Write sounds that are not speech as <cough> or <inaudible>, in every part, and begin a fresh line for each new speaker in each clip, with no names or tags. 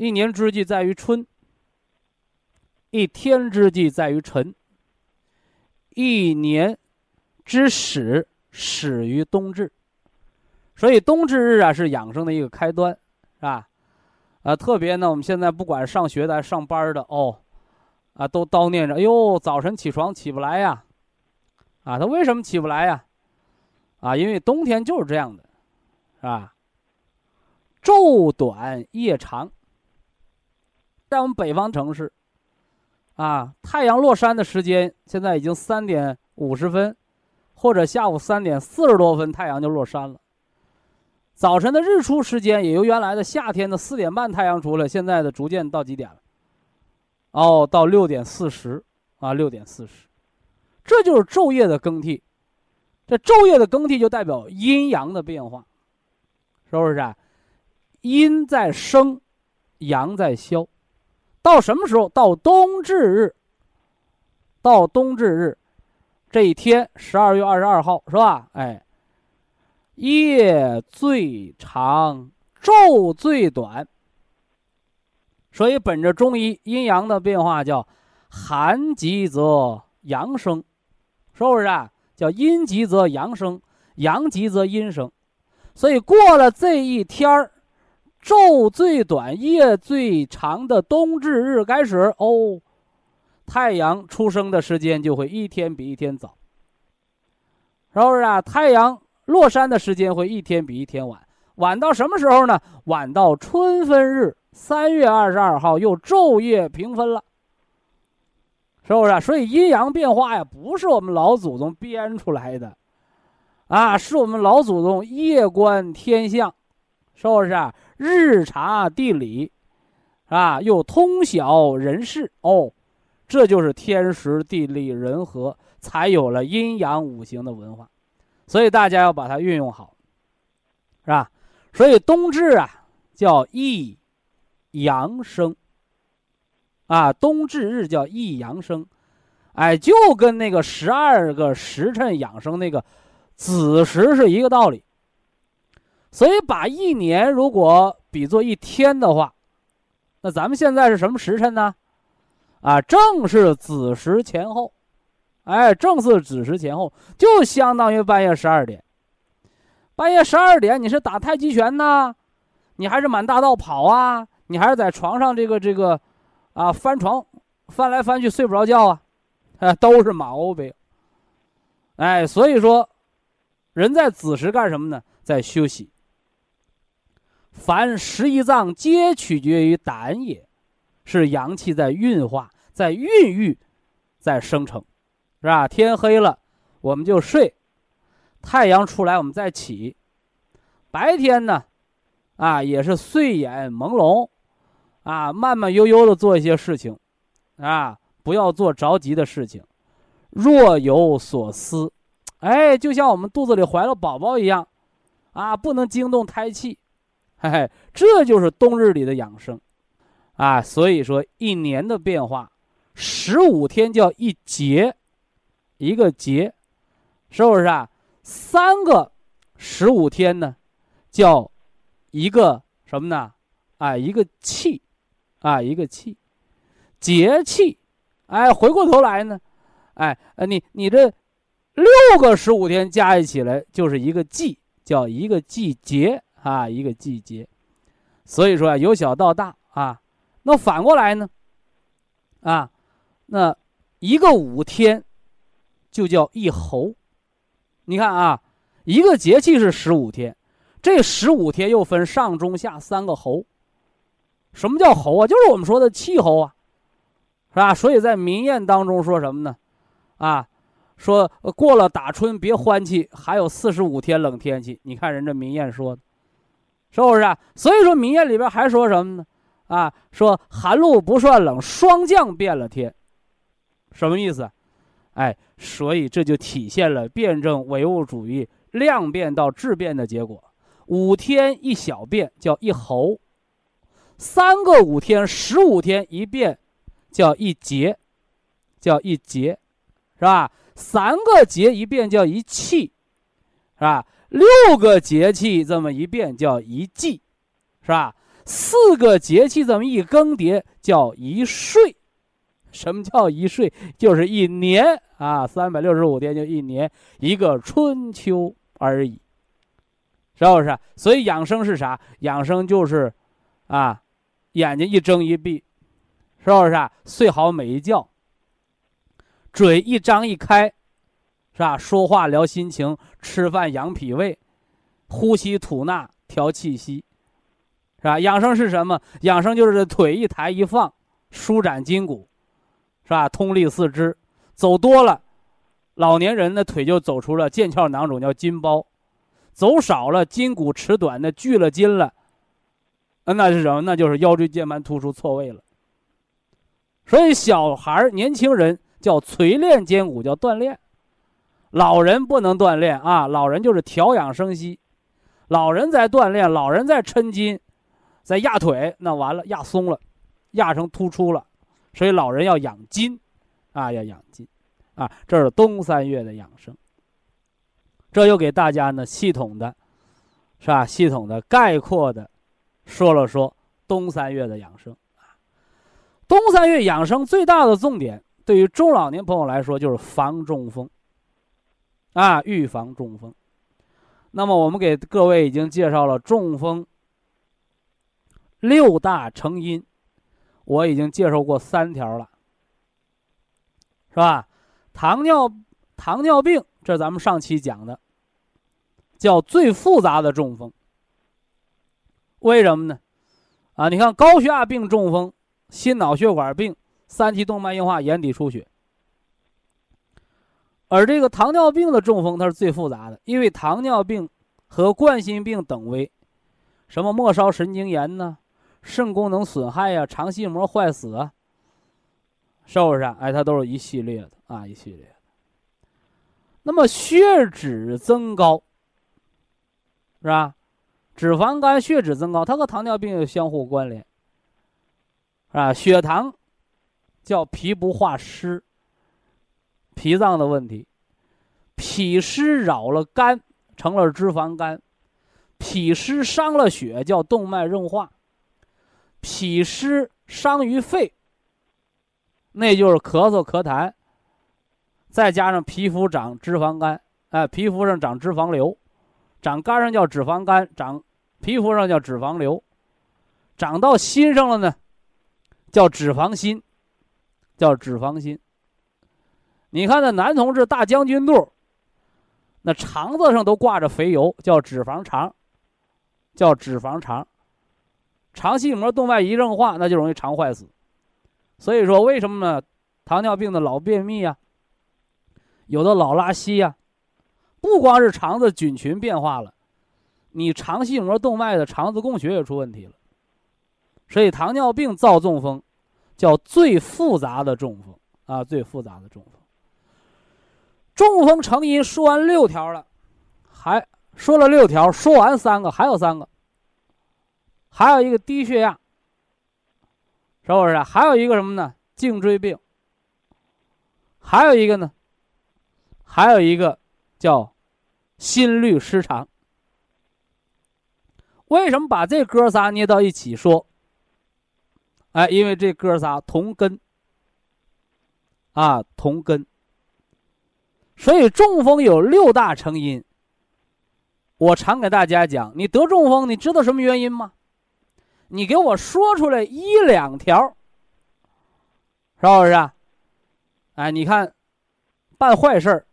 一年之计在于春，一天之计在于晨，一年之始。始于冬至，所以冬至日啊是养生的一个开端，是吧？啊，特别呢，我们现在不管上学的还是上班的哦，啊，都叨念着：“哎呦，早晨起床起不来呀！”啊，他为什么起不来呀？啊，因为冬天就是这样的，是吧？昼短夜长，在我们北方城市，啊，太阳落山的时间现在已经三点五十分。或者下午三点四十多分，太阳就落山了。早晨的日出时间也由原来的夏天的四点半太阳出来，现在的逐渐到几点了？哦，到六点四十啊，六点四十，这就是昼夜的更替。这昼夜的更替就代表阴阳的变化，是不是啊？阴在生，阳在消。到什么时候？到冬至日。到冬至日。这一天，十二月二十二号，是吧？哎，夜最长，昼最短。所以，本着中医阴阳的变化，叫寒极则阳生，是不是啊？叫阴极则阳生，阳极则阴生。所以，过了这一天儿，昼最短、夜最长的冬至日开始，哦，太阳出生的时间就会一天比一天早，是不是啊？太阳落山的时间会一天比一天晚，晚到什么时候呢？晚到春分日，三月二十二号又昼夜平分了，是不是？所以阴阳变化呀，不是我们老祖宗编出来的，啊，是我们老祖宗夜观天象，是不是啊？日察地理，啊，又通晓人事。哦，这就是天时地利人和，才有了阴阳五行的文化，所以大家要把它运用好，是吧？所以冬至啊，叫易阳生，啊，冬至日叫易阳生，哎，就跟那个十二个时辰养生那个子时是一个道理。所以，把一年如果比作一天的话，那咱们现在是什么时辰呢？啊，正是子时前后，哎，正是子时前后，就相当于半夜十二点。半夜十二点，你是打太极拳呢，你还是满大道跑啊？你还是在床上这个这个，啊，翻床翻来翻去睡不着觉啊？啊，都是毛病。哎，所以说，人在子时干什么呢？在休息。凡十一脏皆取决于胆也，是阳气在运化、在孕育、在生成，是吧？天黑了，我们就睡；太阳出来，我们再起。白天呢，啊，也是睡眼朦胧，啊，慢慢悠悠的做一些事情，啊，不要做着急的事情，若有所思，哎，就像我们肚子里怀了宝宝一样，啊，不能惊动胎气。<laughs> 嘿嘿，这就是冬日里的养生，啊，所以说一年的变化，十五天叫一节，一个节，是不是啊？三个十五天呢，叫一个什么呢？啊，一个气，啊，一个气，节气，哎，回过头来呢，哎，你你这六个十五天加一起来就是一个季，叫一个季节。啊，一个季节，所以说啊，由小到大啊，那反过来呢，啊，那一个五天就叫一候。你看啊，一个节气是十五天，这十五天又分上中下三个候。什么叫候啊？就是我们说的气候啊，是吧？所以在民谚当中说什么呢？啊，说过了打春别欢气，还有四十五天冷天气。你看人这民谚说的。是不是啊？所以说民谚里边还说什么呢？啊，说寒露不算冷，霜降变了天，什么意思？哎，所以这就体现了辩证唯物主义量变到质变的结果。五天一小变叫一候，三个五天、十五天一变叫一节，叫一节，是吧？三个节一变叫一气，是吧？六个节气这么一变叫一季，是吧？四个节气这么一更迭叫一岁。什么叫一岁？就是一年啊，三百六十五天就一年，一个春秋而已，是不是？所以养生是啥？养生就是，啊，眼睛一睁一闭，是不是？睡好每一觉，嘴一张一开。是吧？说话聊心情，吃饭养脾胃，呼吸吐纳调气息，是吧？养生是什么？养生就是腿一抬一放，舒展筋骨，是吧？通利四肢。走多了，老年人的腿就走出了腱鞘囊肿，叫筋包；走少了，筋骨迟短的聚了筋了，那是什么？那就是腰椎间盘突出错位了。所以小孩年轻人叫锤炼筋骨，叫锻炼。老人不能锻炼啊！老人就是调养生息，老人在锻炼，老人在抻筋，在压腿，那完了压松了，压成突出了，所以老人要养筋，啊，要养筋，啊，这是冬三月的养生。这又给大家呢系统的，是吧？系统的概括的说了说冬三月的养生啊。冬三月养生最大的重点，对于中老年朋友来说就是防中风。啊，预防中风。那么我们给各位已经介绍了中风六大成因，我已经介绍过三条了，是吧？糖尿糖尿病，这咱们上期讲的，叫最复杂的中风。为什么呢？啊，你看高血压病中风、心脑血管病、三期动脉硬化、眼底出血，而这个糖尿病的中风它是最复杂的，因为糖尿病和冠心病等为什么末梢神经炎呢？肾功能损害呀，肠系膜坏死啊，是不是？哎，它都是一系列的啊，一系列的。那么血脂增高，是吧？脂肪肝、血脂增高，它和糖尿病有相互关联，啊，血糖叫脾不化湿，脾脏的问题，脾湿扰了肝，成了脂肪肝，脾湿伤了血，叫动脉硬化。脾湿伤于肺，那就是咳嗽咳痰，再加上皮肤长脂肪肝，哎，皮肤上长脂肪瘤，长肝上叫脂肪肝，长皮肤上叫脂肪瘤，长到心上了呢，叫脂肪心，叫脂肪心。你看那男同志大将军肚，那肠子上都挂着肥油，叫脂肪肠，叫脂肪肠。肠系膜动脉一硬化，那就容易肠坏死。所以说，为什么呢？糖尿病的老便秘呀，有的老拉稀呀，不光是肠子菌群变化了，你肠系膜动脉的肠子供血也出问题了。所以，糖尿病造中风，叫最复杂的中风啊，最复杂的中风。中风成因说完六条了，还说了六条，说完三个，还有三个。还有一个低血压，是不是？还有一个什么呢？颈椎病。还有一个呢？还有一个叫心律失常。为什么把这哥仨捏到一起说？哎，因为这哥仨同根啊，同根。所以中风有六大成因。我常给大家讲，你得中风，你知道什么原因吗？你给我说出来一两条，是不是？啊？哎，你看，办坏事儿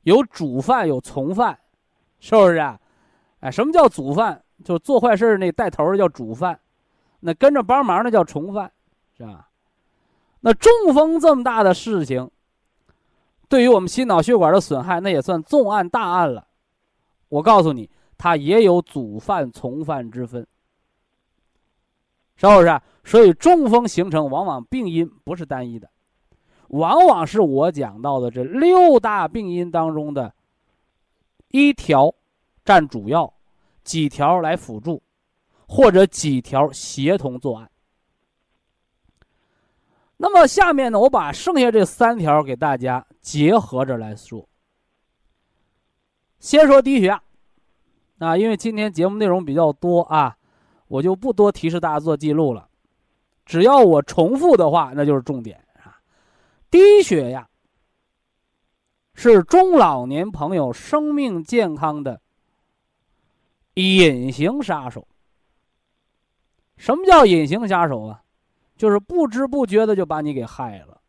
有主犯有从犯，是不是？啊？哎，什么叫主犯？就做坏事那带头的叫主犯，那跟着帮忙的叫从犯，是吧？那中风这么大的事情，对于我们心脑血管的损害，那也算重案大案了。我告诉你，它也有主犯从犯之分。是不是？所以中风形成往往病因不是单一的，往往是我讲到的这六大病因当中的一条占主要，几条来辅助，或者几条协同作案。那么下面呢，我把剩下这三条给大家结合着来说。先说低血压，啊，因为今天节目内容比较多啊。我就不多提示大家做记录了，只要我重复的话，那就是重点啊。低血压是中老年朋友生命健康的隐形杀手。什么叫隐形杀手啊？就是不知不觉的就把你给害了，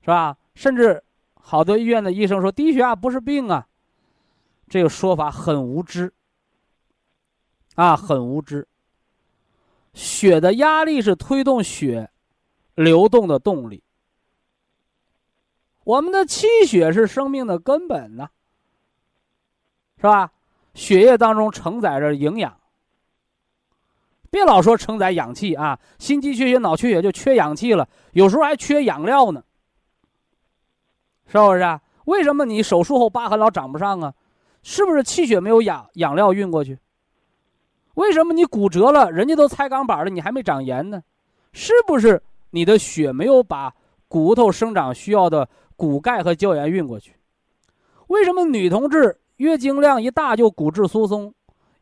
是吧？甚至好多医院的医生说低血压不是病啊，这个说法很无知。啊，很无知。血的压力是推动血流动的动力。我们的气血是生命的根本呢，是吧？血液当中承载着营养。别老说承载氧气啊，心肌缺血、脑缺血就缺氧气了，有时候还缺养料呢，是不是？为什么你手术后疤痕老长不上啊？是不是气血没有养养料运过去？为什么你骨折了，人家都拆钢板了，你还没长炎呢？是不是你的血没有把骨头生长需要的骨钙和胶原运过去？为什么女同志月经量一大就骨质疏松？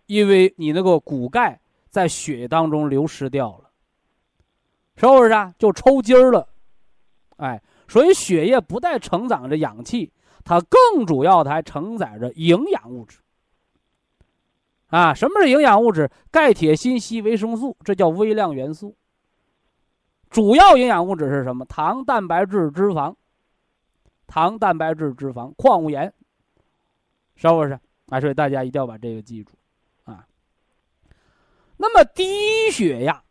因为你那个骨钙在血液当中流失掉了，是不是啊？就抽筋儿了。哎，所以血液不但承载着氧气，它更主要的还承载着营养物质。啊，什么是营养物质？钙、铁、锌、硒、维生素，这叫微量元素。主要营养物质是什么？糖、蛋白质、脂肪。糖、蛋白质、脂肪、矿物盐，是不是？啊，所以大家一定要把这个记住，那么低血压，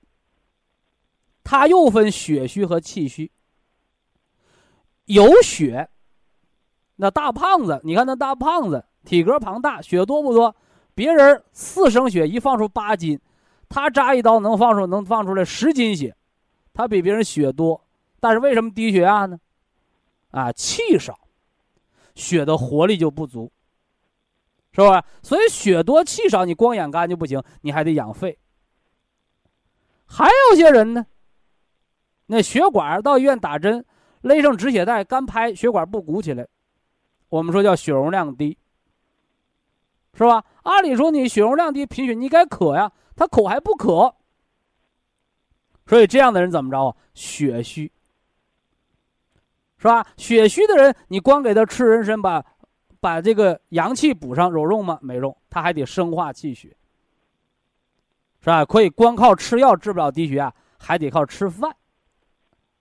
它又分血虚和气虚。有血，那大胖子，你看那大胖子，体格庞大，血多不多？别人四升血一放出八斤，他扎一刀能放出能放出来十斤血，他比别人血多，但是为什么低血压呢？啊，气少，血的活力就不足，是吧？所以血多气少，你光养肝就不行，你还得养肺。还有些人呢，那血管到医院打针，勒上止血带，干拍血管不鼓起来，我们说叫血容量低，是吧？按理说你血容量低，贫血你该渴呀，他口还不渴，所以这样的人怎么着啊？血虚。是吧？血虚的人，你光给他吃人参，把把这个阳气补上，有用吗？没用，他还得生化气血，是吧？可以光靠吃药治不了低血压，还得靠吃饭。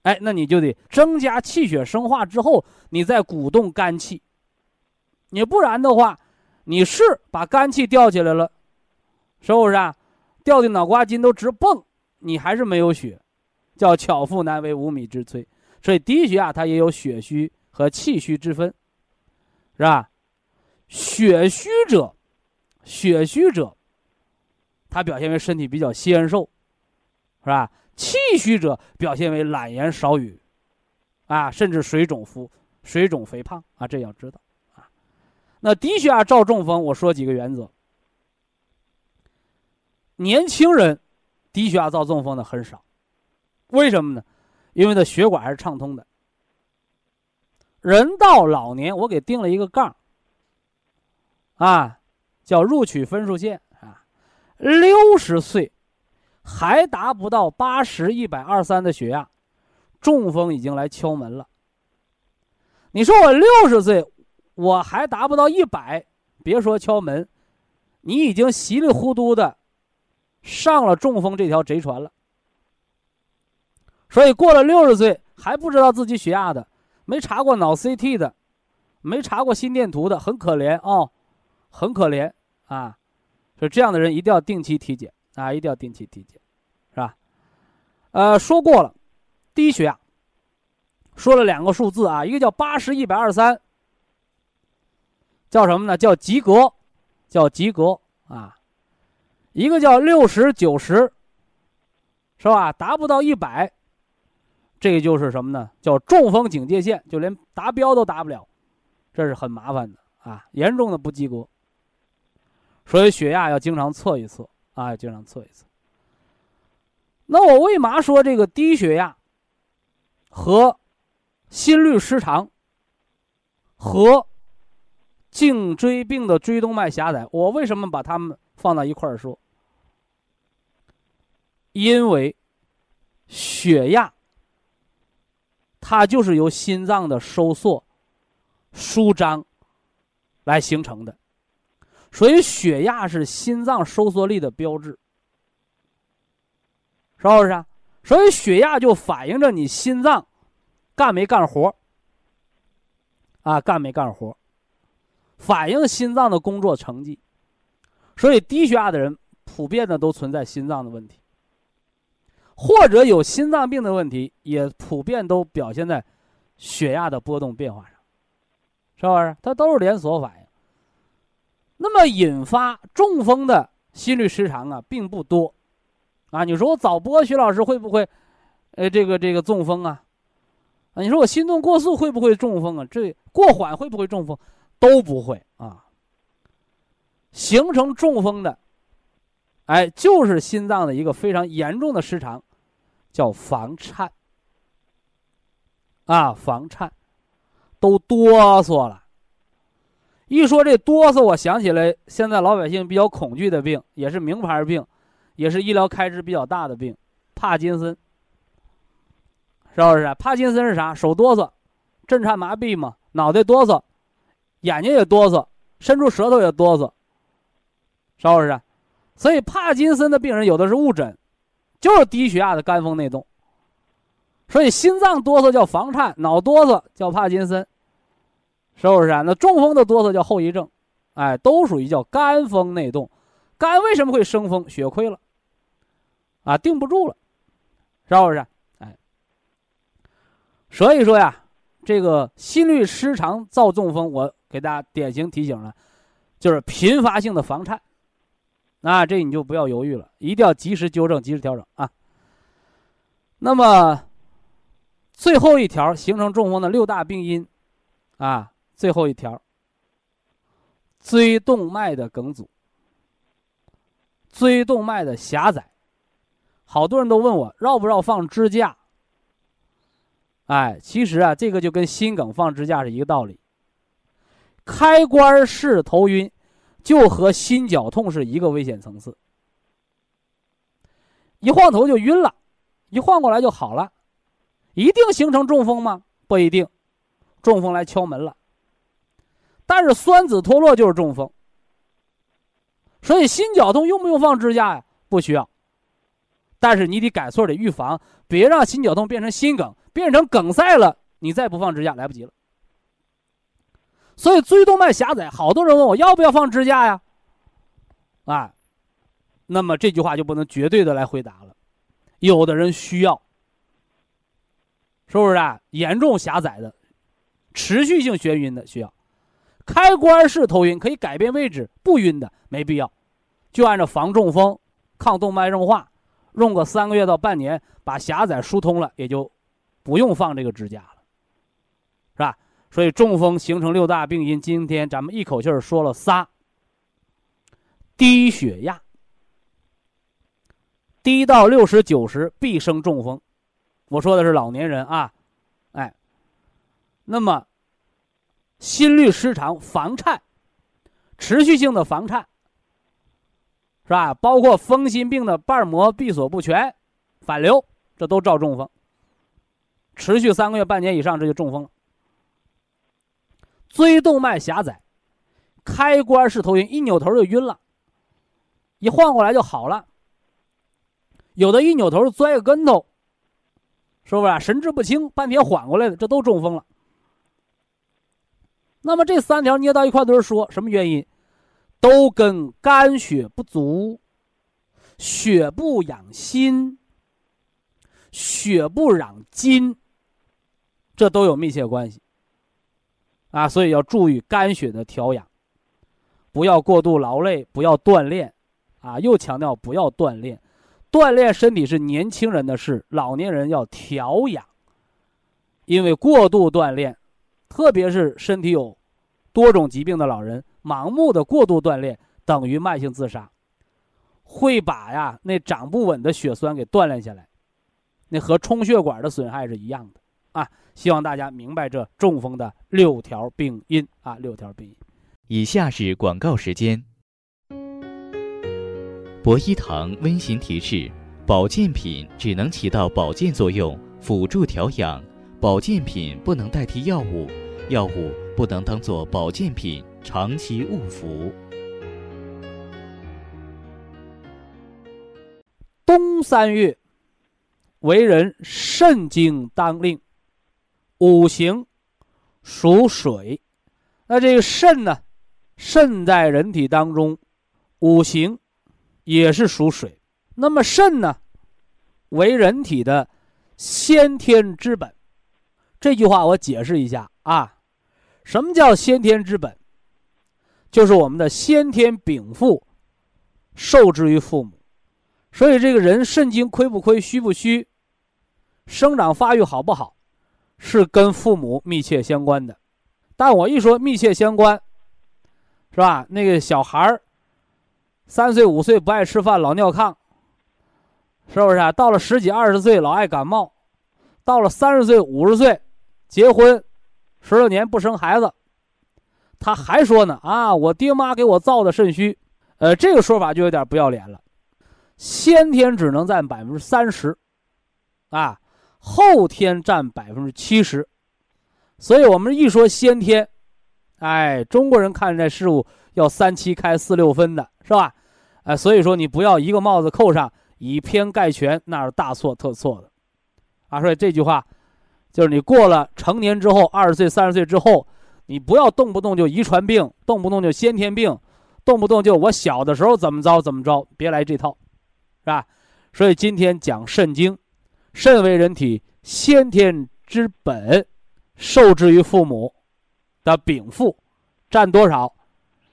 哎，那你就得增加气血生化之后，你再鼓动肝气。你不然的话，你是把肝气吊起来了，是不是啊？吊的脑瓜筋都直蹦，你还是没有血，叫巧妇难为无米之炊。所以低血压它也有血虚和气虚之分，是吧？血虚者，血虚者，它表现为身体比较纤瘦，是吧？气虚者表现为懒言少语，啊，甚至水肿肤、水肿肥胖啊，这要知道啊。那低血压照中风，我说几个原则。年轻人低血压造中风的很少，为什么呢？因为他血管还是畅通的。人到老年，我给定了一个杠啊，叫入取分数线啊。六十岁还达不到八十一百二三的血压，中风已经来敲门了。你说我六十岁我还达不到一百，别说敲门，你已经稀里糊涂的上了中风这条贼船了。所以过了六十岁还不知道自己血压的，没查过脑 CT 的，没查过心电图的，很可怜哦，很可怜啊！所以这样的人一定要定期体检啊，一定要定期体检，是吧？呃，说过了，低血压，说了两个数字啊，一个叫八十一百二三，叫什么呢？叫及格，叫及格啊，一个叫六十九十，是吧？达不到一百。这个就是什么呢？叫中风警戒线，就连达标都达不了，这是很麻烦的啊，严重的不及格。所以血压要经常测一测啊，要经常测一测。那我为嘛说这个低血压和心律失常和颈椎病的椎动脉狭窄，我为什么把它们放到一块儿说？因为血压。它就是由心脏的收缩、舒张来形成的，所以血压是心脏收缩力的标志，是不是？所以血压就反映着你心脏干没干活啊，干没干活反映心脏的工作成绩。所以低血压的人普遍的都存在心脏的问题。或者有心脏病的问题，也普遍都表现在血压的波动变化上，是不是？它都是连锁反应。那么引发中风的心律失常啊，并不多，啊，你说我早播徐老师会不会，呃，这个这个中风啊？啊，你说我心动过速会不会中风啊？这过缓会不会中风？都不会啊。形成中风的。哎，就是心脏的一个非常严重的失常，叫房颤。啊，房颤，都哆嗦了。一说这哆嗦，我想起来现在老百姓比较恐惧的病，也是名牌病，也是医疗开支比较大的病——帕金森。是不是？帕金森是啥？手哆嗦，震颤麻痹嘛，脑袋哆嗦，眼睛也哆嗦，伸出舌头也哆嗦，是不是？所以帕金森的病人有的是误诊，就是低血压的肝风内动。所以心脏哆嗦叫房颤，脑哆嗦叫帕金森，是不是啊？那中风的哆嗦叫后遗症，哎，都属于叫肝风内动。肝为什么会生风？血亏了，啊，定不住了，是不是？哎，所以说呀，这个心律失常造中风，我给大家典型提醒了，就是频发性的房颤，啊，这你就不要犹豫了，一定要及时纠正，及时调整啊。那么。最后一条形成中风的六大病因，啊，最后一条，椎动脉的梗阻，椎动脉的狭窄，好多人都问我绕不绕放支架？哎，其实啊，这个就跟心梗放支架是一个道理。开关式头晕，就和心绞痛是一个危险层次。一晃头就晕了，一晃过来就好了。一定形成中风吗？不一定，中风来敲门了。但是栓子脱落就是中风，所以心绞痛用不用放支架呀？不需要。但是你得改错，得预防，别让心绞痛变成心梗，变成梗塞了，你再不放支架来不及了。所以椎动脉狭窄，好多人问我要不要放支架呀？啊，那么这句话就不能绝对的来回答了，有的人需要。是不是啊？严重狭窄的、持续性眩晕的需要，开关式头晕可以改变位置不晕的没必要，就按照防中风、抗动脉硬化，用个三个月到半年，把狭窄疏通了，也就不用放这个支架了，是吧？所以中风形成六大病因，今天咱们一口气儿说了仨：低血压，低到六十九十必生中风。我说的是老年人啊，哎，那么心律失常、房颤、持续性的房颤，是吧？包括风心病的瓣膜闭锁不全、反流，这都照中风。持续三个月、半年以上，这就中风了。椎动脉狭窄、开关式头晕，一扭头就晕了，一晃过来就好了。有的一扭头摔个跟头。是不是神志不清，半天缓过来的，这都中风了。那么这三条捏到一块堆说什么原因？都跟肝血不足、血不养心、血不养筋，这都有密切关系。啊，所以要注意肝血的调养，不要过度劳累，不要锻炼，啊，又强调不要锻炼。锻炼身体是年轻人的事，老年人要调养。因为过度锻炼，特别是身体有多种疾病的老人，盲目的过度锻炼等于慢性自杀，会把呀那长不稳的血栓给锻炼下来，那和充血管的损害是一样的啊！希望大家明白这中风的六条病因啊，六条病因。
以下是广告时间。博一堂温馨提示：保健品只能起到保健作用，辅助调养；保健品不能代替药物，药物不能当做保健品长期误服。
冬三月，为人肾经当令，五行属水，那这个肾呢？肾在人体当中，五行。也是属水，那么肾呢，为人体的先天之本。这句话我解释一下啊，什么叫先天之本？就是我们的先天禀赋，受之于父母。所以这个人肾精亏不亏、虚不虚，生长发育好不好，是跟父母密切相关的。但我一说密切相关，是吧？那个小孩儿。三岁五岁不爱吃饭，老尿炕，是不是啊？到了十几二十岁老爱感冒，到了三十岁五十岁结婚十六年不生孩子，他还说呢啊，我爹妈给我造的肾虚，呃，这个说法就有点不要脸了。先天只能占百分之三十，啊，后天占百分之七十，所以我们一说先天，哎，中国人看这事物要三七开四六分的。是吧？哎，所以说你不要一个帽子扣上，以偏概全，那是大错特错的。啊，所以这句话，就是你过了成年之后，二十岁、三十岁之后，你不要动不动就遗传病，动不动就先天病，动不动就我小的时候怎么着怎么着，别来这套，是吧？所以今天讲肾经，肾为人体先天之本，受制于父母的禀赋，占多少？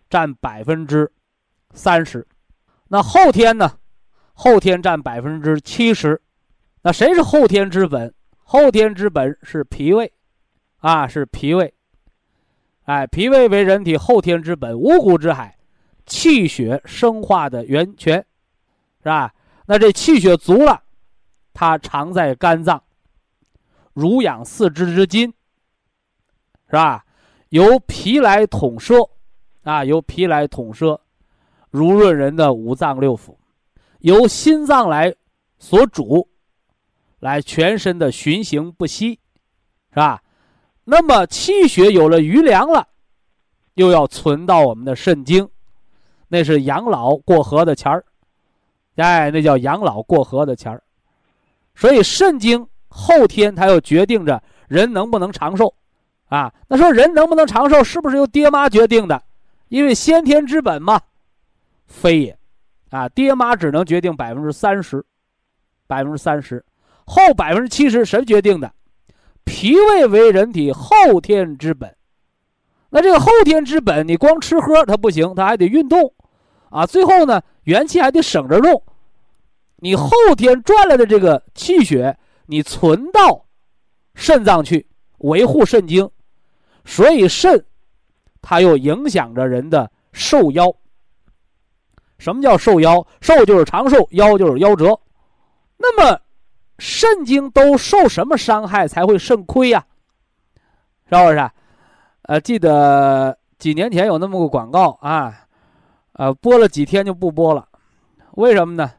占百分之三十。那后天呢？后天占百分之七十。那谁是后天之本？后天之本是脾胃，啊，是脾胃。哎，脾胃为人体后天之本，五谷之海，气血生化的源泉，是吧？那这气血足了，它藏在肝脏，濡养四肢之筋，是吧？由脾来统摄，啊，由脾来统摄。濡润人的五脏六腑，由心脏来所主，来全身的循行不息，是吧？那么气血有了余粮了，又要存到我们的肾经，那是养老过河的钱儿，哎，那叫养老过河的钱儿。所以肾经后天它又决定着人能不能长寿，啊，那说人能不能长寿，是不是由爹妈决定的？因为先天之本嘛。非也，啊，爹妈只能决定百分之三十，百分之三十，后百分之七十谁决定的？脾胃为人体后天之本，那这个后天之本，你光吃喝它不行，它还得运动，啊，最后呢，元气还得省着用，你后天赚来的这个气血，你存到肾脏去维护肾精，所以肾，它又影响着人的寿夭。什么叫寿夭？寿就是长寿，夭就是夭折。那么，肾经都受什么伤害才会肾亏呀？是不是？呃，记得几年前有那么个广告啊，呃，播了几天就不播了，为什么呢？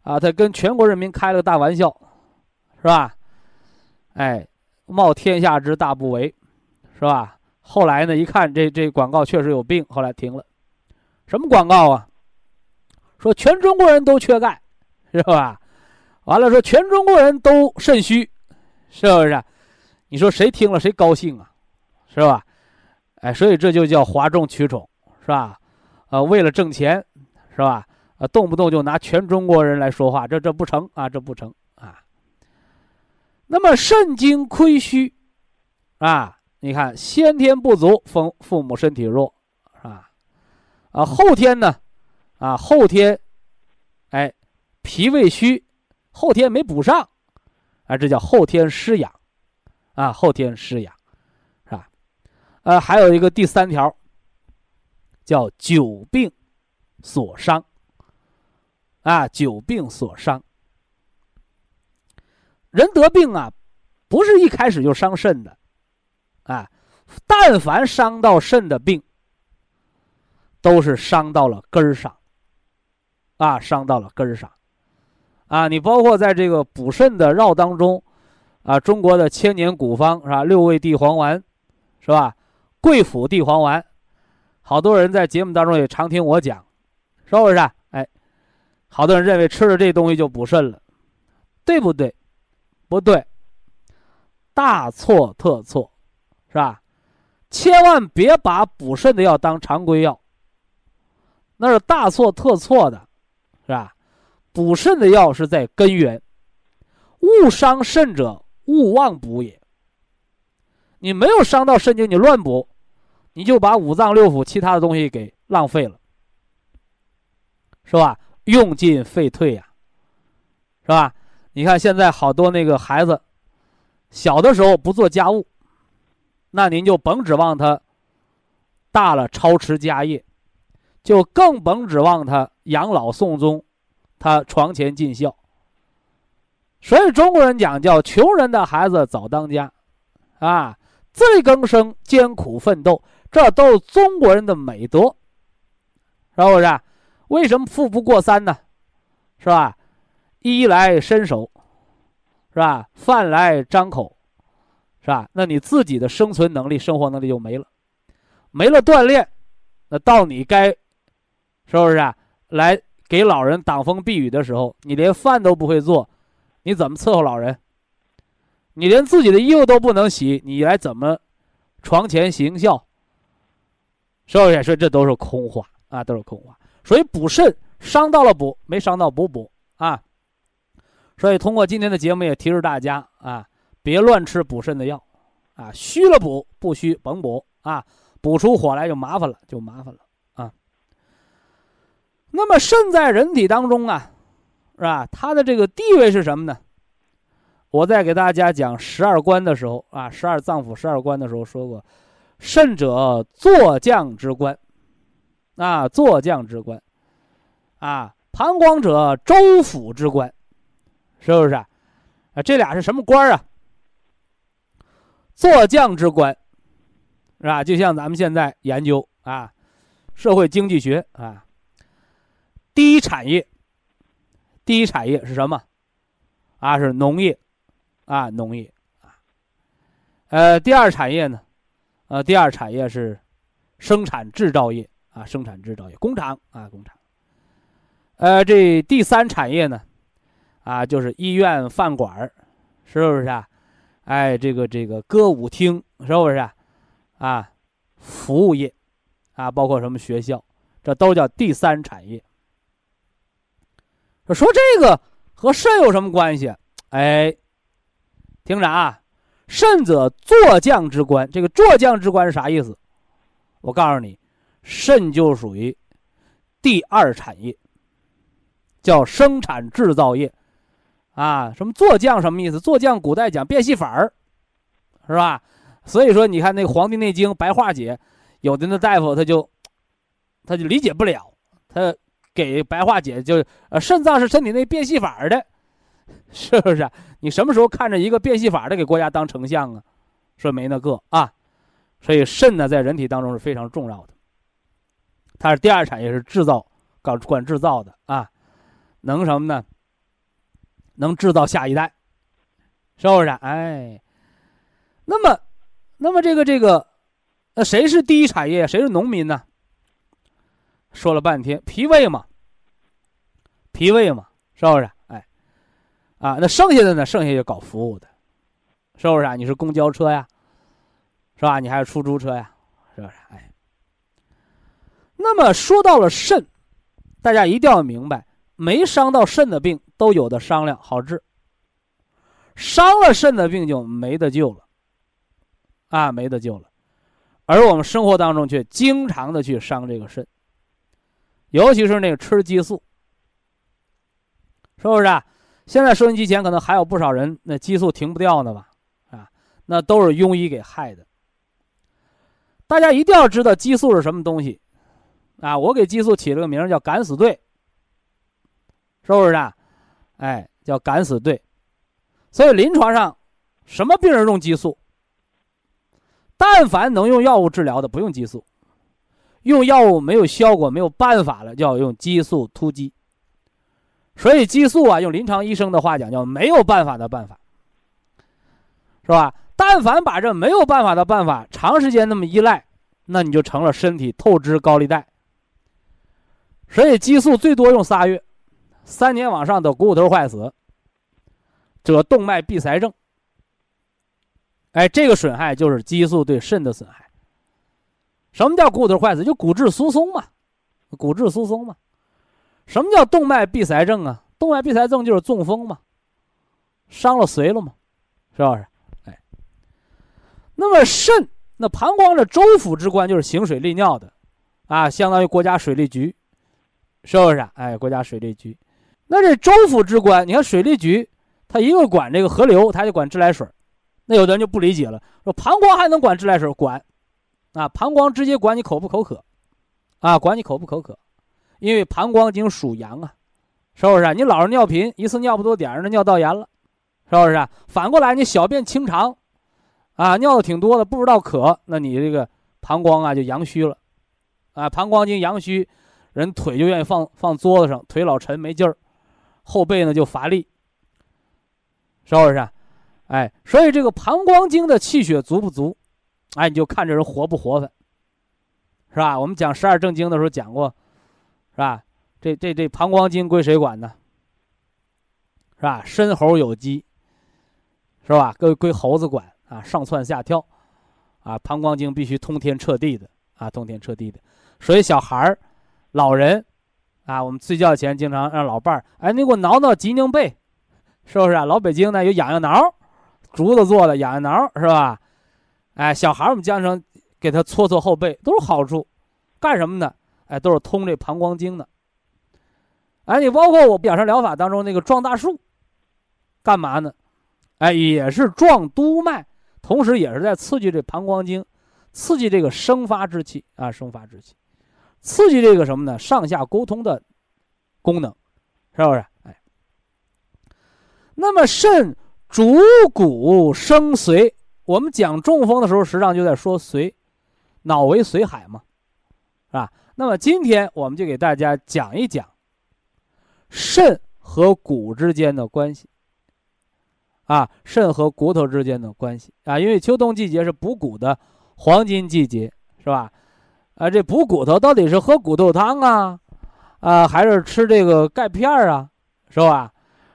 啊，他跟全国人民开了个大玩笑，是吧？哎，冒天下之大不韪，是吧？后来呢，一看这这广告确实有病，后来停了。什么广告啊？说全中国人都缺钙，是吧？完了说全中国人都肾虚，是不是？你说谁听了谁高兴啊？是吧？哎，所以这就叫哗众取宠，是吧？呃，为了挣钱，是吧？呃，动不动就拿全中国人来说话，这这不成啊，这不成啊。那么肾精亏虚，啊，你看先天不足，父父母身体弱，是吧？啊，后天呢？啊，后天，哎，脾胃虚，后天没补上，啊，这叫后天失养，啊，后天失养，是吧？呃，还有一个第三条，叫久病所伤，啊，久病所伤。人得病啊，不是一开始就伤肾的，啊，但凡伤到肾的病，都是伤到了根儿上。啊，伤到了根儿上，啊，你包括在这个补肾的绕当中，啊，中国的千年古方是吧？六味地黄丸，是吧？桂附地黄丸，好多人在节目当中也常听我讲，是不是？哎，好多人认为吃了这东西就补肾了，对不对？不对，大错特错，是吧？千万别把补肾的药当常规药，那是大错特错的。是吧？补肾的药是在根源，误伤肾者，勿妄补也。你没有伤到肾经，你乱补，你就把五脏六腑其他的东西给浪费了，是吧？用进废退呀，是吧？你看现在好多那个孩子，小的时候不做家务，那您就甭指望他大了操持家业。就更甭指望他养老送终，他床前尽孝。所以中国人讲叫穷人的孩子早当家，啊，自力更生、艰苦奋斗，这都是中国人的美德，是不是？为什么富不过三呢？是吧？衣来伸手，是吧？饭来张口，是吧？那你自己的生存能力、生活能力就没了，没了锻炼，那到你该。是不是啊？来给老人挡风避雨的时候，你连饭都不会做，你怎么伺候老人？你连自己的衣服都不能洗，你来怎么床前行孝？是不是？说这都是空话啊，都是空话。所以补肾伤到了补，没伤到补补啊。所以通过今天的节目也提示大家啊，别乱吃补肾的药啊，虚了补，不虚甭补啊，补出火来就麻烦了，就麻烦了。那么肾在人体当中啊，是吧？它的这个地位是什么呢？我在给大家讲十二关的时候啊，十二脏腑、十二关的时候说过。肾者，坐将之官，啊，坐将之官，啊，膀胱者，州府之官，是不是啊？啊，这俩是什么官啊？坐将之官，是吧？就像咱们现在研究啊，社会经济学啊，第一产业，第一产业是什么？啊，是农业，啊，农业，啊，呃，第二产业呢？呃，第二产业是生产制造业啊，生产制造业工厂啊，工厂。呃，这第三产业呢，啊，就是医院饭馆是不是啊？哎，这个这个歌舞厅是不是啊？啊，服务业啊，包括什么学校，这都叫第三产业。说这个和肾有什么关系？哎，听着啊。肾者，坐将之官。这个坐将之官是啥意思？我告诉你，肾就属于第二产业，叫生产制造业。啊，什么坐将什么意思？坐将古代讲变戏法儿，是吧？所以说，你看那个《黄帝内经》白话解，有的那大夫他就他就理解不了，他给白话解就呃，肾脏是身体内变戏法的。<laughs> 是不是？你什么时候看着一个变戏法的给国家当丞相啊？说没那个啊，所以肾呢在人体当中是非常重要的。它是第二产业，是制造，搞管制造的啊，能什么呢？能制造下一代，是不是？哎，那么，那么这个这个，那谁是第一产业？谁是农民呢？说了半天，脾胃嘛，脾胃嘛，是不是？哎啊，那剩下的呢？剩下就搞服务的，是不是啊？你是公交车呀，是吧？你还是出租车呀，是不是？哎，那么说到了肾，大家一定要明白，没伤到肾的病都有的商量好治，伤了肾的病就没得救了，啊，没得救了。而我们生活当中却经常的去伤这个肾，尤其是那个吃激素，是不是啊？现在收音机前可能还有不少人，那激素停不掉呢吧？啊，那都是庸医给害的。大家一定要知道激素是什么东西，啊，我给激素起了个名叫“敢死队”，是不是啊？哎，叫“敢死队”。所以临床上，什么病人用激素？但凡能用药物治疗的，不用激素；用药物没有效果、没有办法了，就要用激素突击。所以激素啊，用临床医生的话讲，叫没有办法的办法，是吧？但凡把这没有办法的办法长时间那么依赖，那你就成了身体透支高利贷。所以激素最多用仨月，三年往上的股骨头坏死，者动脉闭塞症。哎，这个损害就是激素对肾的损害。什么叫骨头坏死？就骨质疏松嘛，骨质疏松嘛。什么叫动脉闭塞症啊？动脉闭塞症就是中风嘛，伤了髓了嘛，是不是？哎，那么肾，那膀胱的州府之官就是行水利尿的，啊，相当于国家水利局，是不是？哎，国家水利局，那这州府之官，你看水利局，他一个管这个河流，他就管自来水，那有的人就不理解了，说膀胱还能管自来水？管，啊，膀胱直接管你口不口渴，啊，管你口不口渴。因为膀胱经属阳啊，是不是？你老是尿频，一次尿不多点儿，那尿道炎了，是不是？反过来，你小便清长，啊，尿的挺多的，不知道渴，那你这个膀胱啊就阳虚了，啊，膀胱经阳虚，人腿就愿意放放桌子上，腿老沉没劲儿，后背呢就乏力，是不是？哎，所以这个膀胱经的气血足不足，哎，你就看这人活不活泛，是吧？我们讲十二正经的时候讲过。是吧？这这这膀胱经归谁管呢？是吧？申猴有鸡，是吧？归归猴子管啊，上窜下跳，啊，膀胱经必须通天彻地的啊，通天彻地的。所以小孩儿、老人，啊，我们睡觉前经常让老伴儿，哎，你给我挠挠脊梁背，是不是啊？老北京呢有痒痒挠，竹子做的痒痒挠，是吧？哎，小孩儿我们经常给他搓搓后背，都是好处。干什么呢？哎，都是通这膀胱经的。哎，你包括我养生疗法当中那个壮大树。干嘛呢？哎，也是壮督脉，同时也是在刺激这膀胱经，刺激这个生发之气啊，生发之气，刺激这个什么呢？上下沟通的功能，是不是？哎，那么肾主骨生髓，我们讲中风的时候，实际上就在说髓，脑为髓海嘛，是吧？那么今天我们就给大家讲一讲肾和骨之间的关系。啊，肾和骨头之间的关系啊，因为秋冬季节是补骨的黄金季节，是吧？啊，这补骨头到底是喝骨头汤啊，啊，还是吃这个钙片啊，是吧？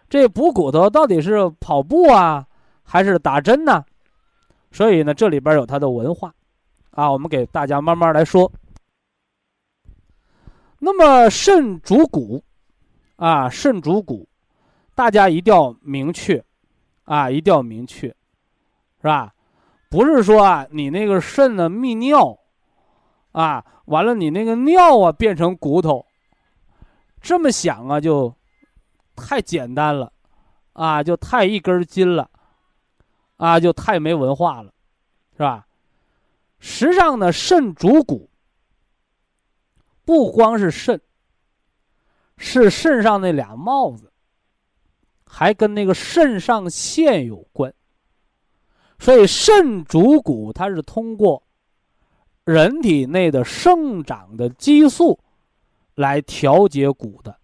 这补骨头到底是跑步啊，还是打针呢？所以呢，这里边有它的文化，啊，我们给大家慢慢来说。那么肾主骨，啊，肾主骨，大家一定要明确。啊，一定要明确，是吧？不是说啊，你那个肾呢泌尿，啊，完了你那个尿啊变成骨头，这么想啊就太简单了，啊，就太一根筋了，啊，就太没文化了，是吧？实际上呢，肾主骨，不光是肾，是肾上那俩帽子。还跟那个肾上腺有关，所以肾主骨，它是通过人体内的生长的激素来调节骨的。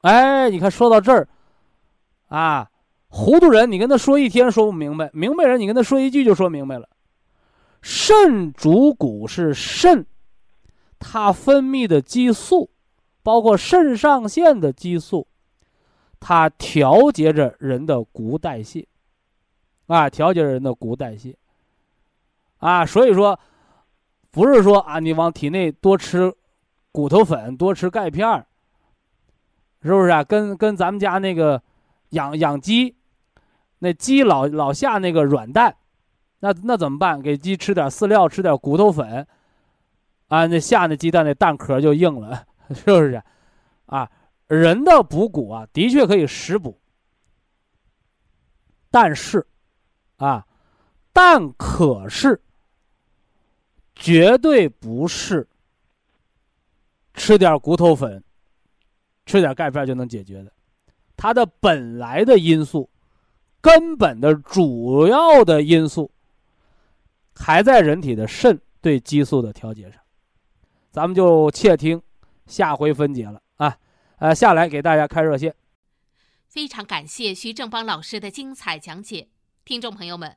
哎，你看说到这儿，啊，糊涂人你跟他说一天说不明白，明白人你跟他说一句就说明白了。肾主骨是肾，它分泌的激素，包括肾上腺的激素。它调节着人的骨代谢，啊，调节人的骨代谢，啊，所以说，不是说啊，你往体内多吃骨头粉，多吃钙片儿是不是啊？跟跟咱们家那个养养鸡，那鸡老老下那个软蛋，那那怎么办？给鸡吃点饲料，吃点骨头粉，啊，那下那鸡蛋那蛋壳就硬了，<laughs> 是不是？啊。人的补骨啊，的确可以食补，但是，啊，但可是，绝对不是吃点骨头粉、吃点钙片就能解决的。它的本来的因素、根本的主要的因素，还在人体的肾对激素的调节上。咱们就窃听下回分解了啊。呃，下来给大家开热线。
非常感谢徐正邦老师的精彩讲解，听众朋友们，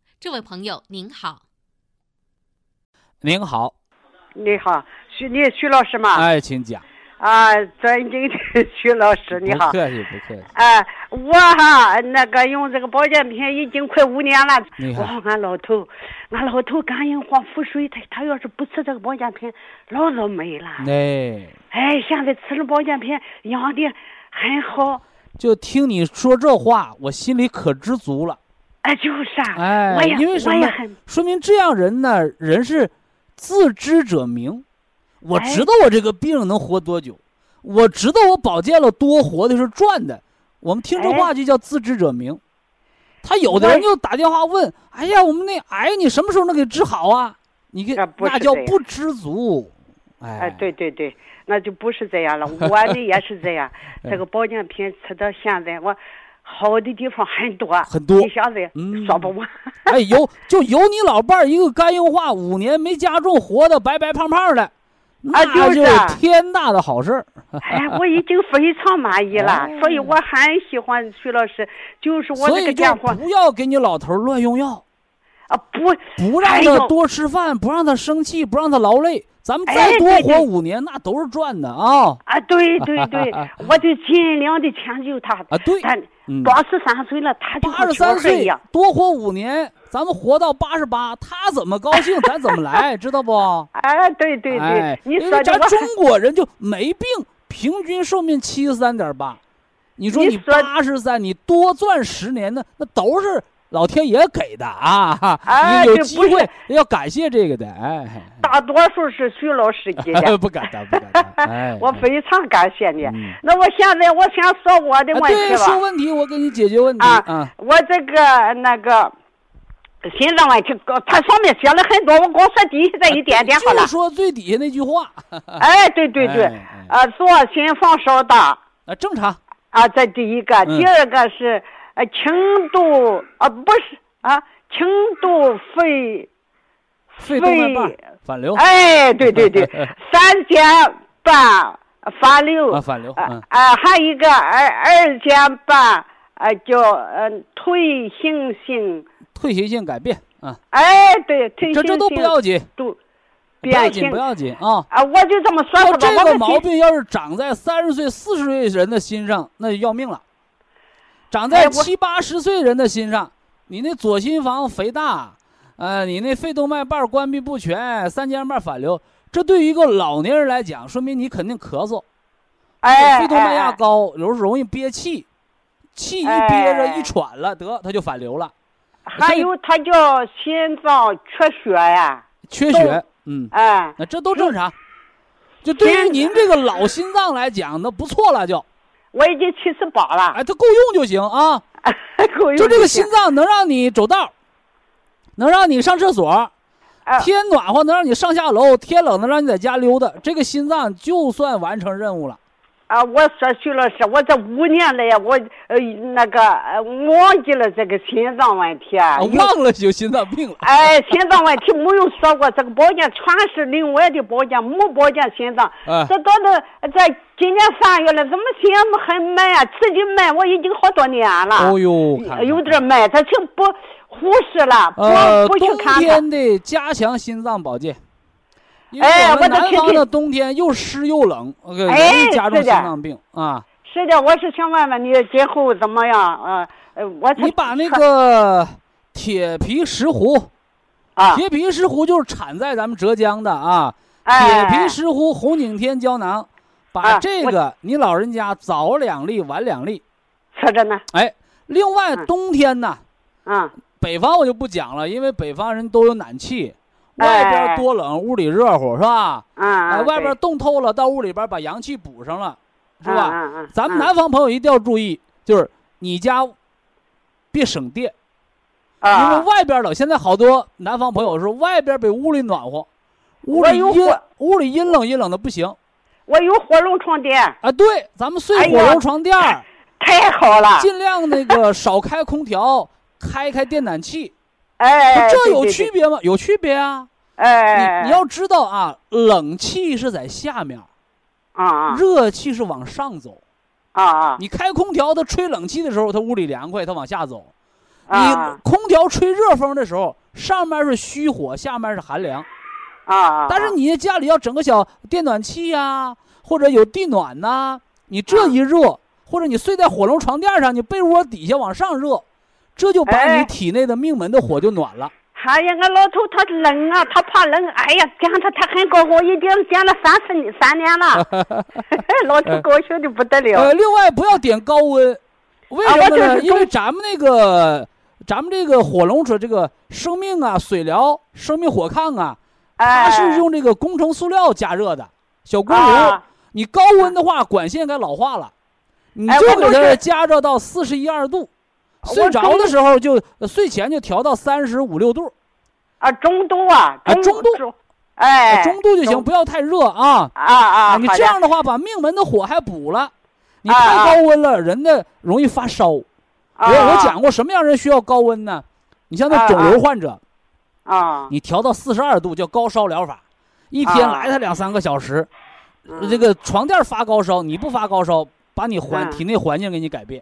这位朋友您好。
您好。
你好，徐你徐老师吗？
哎，请讲。
啊，尊敬的徐老师，你好。
不客气，不客气。
哎，我哈那个用这个保健品已经快五年了。
你好。
俺老头，俺老头肝硬化腹水，他他要是不吃这个保健品，老早没了。
哎。
哎，现在吃了保健品，养的很好。
就听你说这话，我心里可知足了。
哎，就是啊。
哎，因为什么？说明这样人呢，人是自知者明。我知道我这个病能活多久，我知道我保健了多活的是赚的。我们听这话就叫自知者明。他有的人就打电话问：“哎呀，我们那癌你什么时候能给治好啊？”你给那叫不知足。哎，
对对对，那就不是这样了。我的也是这样，<laughs> 这个保健品吃到现在，我好的地方很多，
很多
一下子
嗯
说不完。
哎，有就有你老伴儿一个肝硬化，五年没加重，活的白白胖胖的，那
就是啊
天大的好事儿。
哎，我已经非常满意了，
哦
所以我很喜欢徐老师，就是我这个
所以就
电话
不要给你老头乱用药，
啊，不
不让他多吃饭，不让他生气，不让他劳累。咱们
哎
再多活
对对
五年，那都是赚的啊
啊，对对对，<laughs> 我就尽量的迁就他。
啊！对，
他
嗯
八十三岁了，他就
八十三岁
呀。
多活五年，咱们活到八十八，他怎么高兴，咱怎么来，<laughs> 知道不？
哎，对对
哎
对，，你
因
说
咱中国人就没病，平均寿命七十三点八。你说你八十三，你多赚十年呢，那都是老天爷给的啊！哈
哎
你有机会要感谢这个的，哎。
大多数是徐老师给的。<laughs>
不敢当，不敢当，<laughs> 哎，
我非常感谢你。
嗯
那我现在我先说我的
啊
问题
对，说。问题我给你解决问题
啊
啊，
我这个那个心脏问题，它上面写了很多，我光说底下这一点点好了
就。说最底下那句话，<laughs>
哎，对对对
哎哎，
呃，左心房稍大
啊，正常，
啊，这第一个，
嗯
第二个是呃轻度啊，不是啊，轻度肺
肺动脉反流。
哎，对对对，<laughs> 三尖瓣反流。
啊，反流，
啊
嗯，
啊，还有一个二二尖瓣啊叫呃退行性，
退行性改变啊，
哎，对，退行性。
这这都不要紧，
都
不要紧，不要紧啊。
啊，我就这么说说吧，
这个毛病要是长在三十岁、四十岁人的心上，那就要命了。长在七八十岁人的心上，你那左心房肥大，呃，你那肺动脉瓣关闭不全，三尖瓣反流，这对于一个老年人来讲，说明你肯定咳嗽，
哎，
肺动脉压
哎，
高，有时候容易憋气，气一
哎。
憋着一喘了，得它就反流了，
还有他叫心脏缺血呀，
缺血，嗯，
哎，
那这都正常。就对于您这个老心脏来讲，那不错了就，
我已经七十八了，
哎，它够用就行啊。<laughs>
够用
就这个心脏能让你走道，能让你上厕所，
啊
天暖和能让你上下楼，天冷能让你在家溜达。这个心脏就算完成任务了。
啊，我说徐老师，我这五年来，我呃那个呃忘记了这个心脏问题啊，
啊忘了有心脏病了。
哎，心脏问题没有说过，这个保健全是另外的保健，没保健心脏。
哎
这到了这今年三月了，怎么心很慢啊？自己慢，我已经好多年了。
哦呦，看看
有点慢，他就不忽视了，不、
呃，
不去
冬。天的加强心脏保健。因为
哎我
们南方的冬天又湿又冷，呃容
哎
易加重心脏病啊。
是的，我是想问问你今后怎么样？呃呃，我才
你把那个铁皮石斛，
啊，
铁皮石斛就是产在咱们浙江的啊。
哎
铁皮石斛红景天胶囊，把
啊
这个你老人家早两粒晚两粒。
说真的，
哎，另外
嗯
冬天呢，
嗯，
北方我就不讲了，因为北方人都有暖气，
哎
外边多冷，屋里热乎是吧？
嗯
哎，
嗯，
外边冻透了，到屋里边把阳气补上了，是吧？
嗯嗯嗯
咱们
嗯
南方朋友一定要注意，就是你家别省电，因为
啊，
外边冷。现在好多南方朋友说外边比屋里暖和，屋里阴屋里阴冷阴冷的不行
我有火绒床垫，
啊。对，咱们睡火绒床垫儿，
太好了，
尽量那个少开空调，<laughs> 开开电暖气。
哎，
这有
对对对
区别吗？有区别啊。
哎，
你你要知道啊，冷气是在下面，
啊啊
热气是往上走。
啊啊，
你开空调，它吹冷气的时候，它屋里凉快，它往下走。你
啊
空调吹热风的时候，上面是虚火，下面是寒凉。但是你家里要整个小电暖气呀、或者有地暖呐、你这一热，或者你睡在火龙床垫上，你被窝底下往上热，这就把你
哎
体内的命门的火就暖了。
哎呀，俺老头他冷啊，他怕冷。哎呀，讲他他很高兴，我已经点了三十三年了，<laughs> 老头高兴的不得了。
呃，另外不要点高温，为什么呢？
是
因为咱们那个，咱们这个火龙说这个生命啊，水疗、生命火炕啊，它
哎，
是用这个工程塑料加热的小锅炉。
啊
你高温的话，管线该老化了，你
哎
就给它加热到四十一二度，睡着的时候就呃睡前就调到三十五六度。
啊，中度啊，
啊中度
中哎，
中度就行，不要太热啊。
啊啊，
你这样的话，把命门的火还补了。你
啊
太
啊
高温了，人的容易发烧。我
啊
我讲过什么样人需要高温呢？你像那
啊
肿瘤患者，
啊，
你调到四十二度叫高烧疗法，一天
啊。
来它两三个小时，
嗯。
这个床垫发高烧，你不发高烧，把你环
嗯。
体内环境给你改变。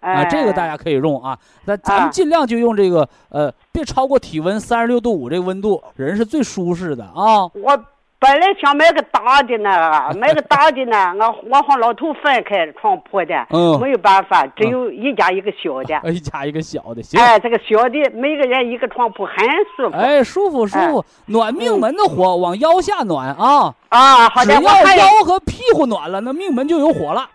啊，
哎。
这个大家可以用啊。那咱
啊。
们尽量就用这个呃，别超过体温三十六度五这个温度，人是最舒适的啊。
我本来想买个大的呢，<laughs> 买个大的呢，我我和老头分开床铺的，
嗯
没有办法，只有一家一个小的。<laughs>
一家一个小的，行。
哎，这个小的每个人一个床铺，很舒服。
哎，舒服舒服，暖命门的火往腰下暖啊！
啊，好的，
只要腰和屁股暖了，那命门就有火了。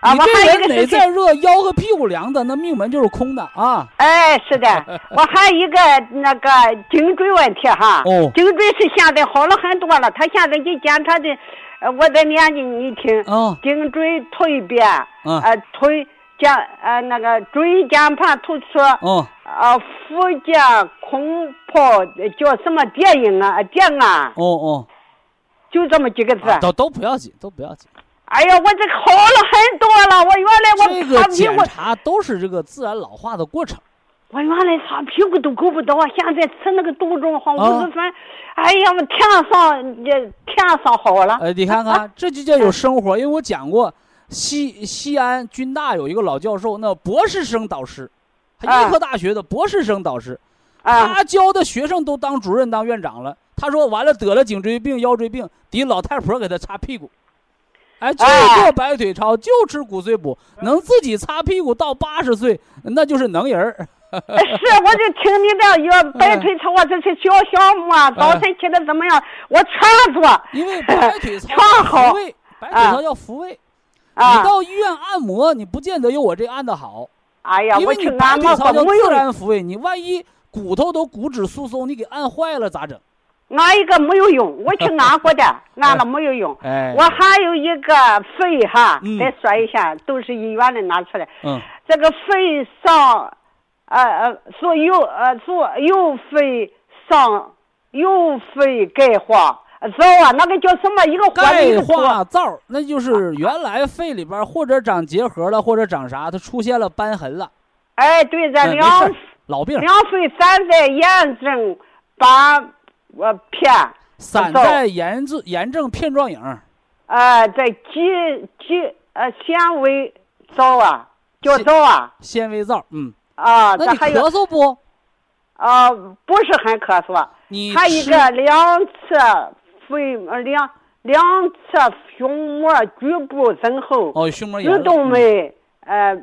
啊，我还有一个是
再热，腰和屁股凉的，那命门就是空的啊。
哎，是的，我还有一个那个颈椎问题哈。
哦
颈椎是现在好了很多了，他现在一检查的，呃，我在年纪你听，
嗯
颈椎退变，
嗯
呃，腿间呃那个椎间盘突出，
嗯，
呃，附件空泡呃叫什么电影啊，电啊，
哦哦，
就这么几个字。
啊都都不要紧，都不要紧。
哎呀，我这好了很多了，我原来
这个
我擦屁股，
检查都是这个自然老化的过程。
我原来擦屁股都够不到，现在吃那个杜仲好
啊
五子粉，哎呀，我天上也天上好了。
哎，你看看，<laughs> 这就叫有生活。因为我讲过，西西安军大有一个老教授，那博士生导师，医科大学的博士生导师，
啊
他教的学生都当主任、当院长了。他说完了得了颈椎病、腰椎病，得老太婆给他擦屁股。哎，就
哎
做白腿操，就吃骨碎补，能自己擦屁股到八十岁，那就是能人儿。<laughs>
是，我就听你的要白腿操，我这是小项目啊，早晨起来怎么样，我全做。
因为白腿操 <laughs>
全好
白腿操要抚慰。你
啊，
到医院按摩，你不见得有我这按的好，
哎呀，
因为你白腿操叫自然复位，你万一骨头都骨质疏松，你给按坏了咋整？
按一个没有用，<laughs> 我去按过的，<laughs> 按了没有用。
哎，
我还有一个肺哈
嗯，
再说一下，都是医院里拿出来。
嗯
这个肺上，呃呃，左右呃左右肺上右肺钙化，知道啊？那个叫什么？一个
钙化灶，那就是原来肺里边或者长结核了，或者长啥，它出现了瘢痕了。
哎，对，这两
儿老病
两肺三在炎症把我片，
散在炎症炎症片状影，
呃，在肌肌呃纤维灶啊，叫
是
灶啊
纤维灶。嗯，
啊，
那你
还有
咳嗽不？
啊，不是很咳嗽。
你
还有一个两侧肺呃两两侧胸膜局部增厚，
哦，胸膜炎
主动脉呃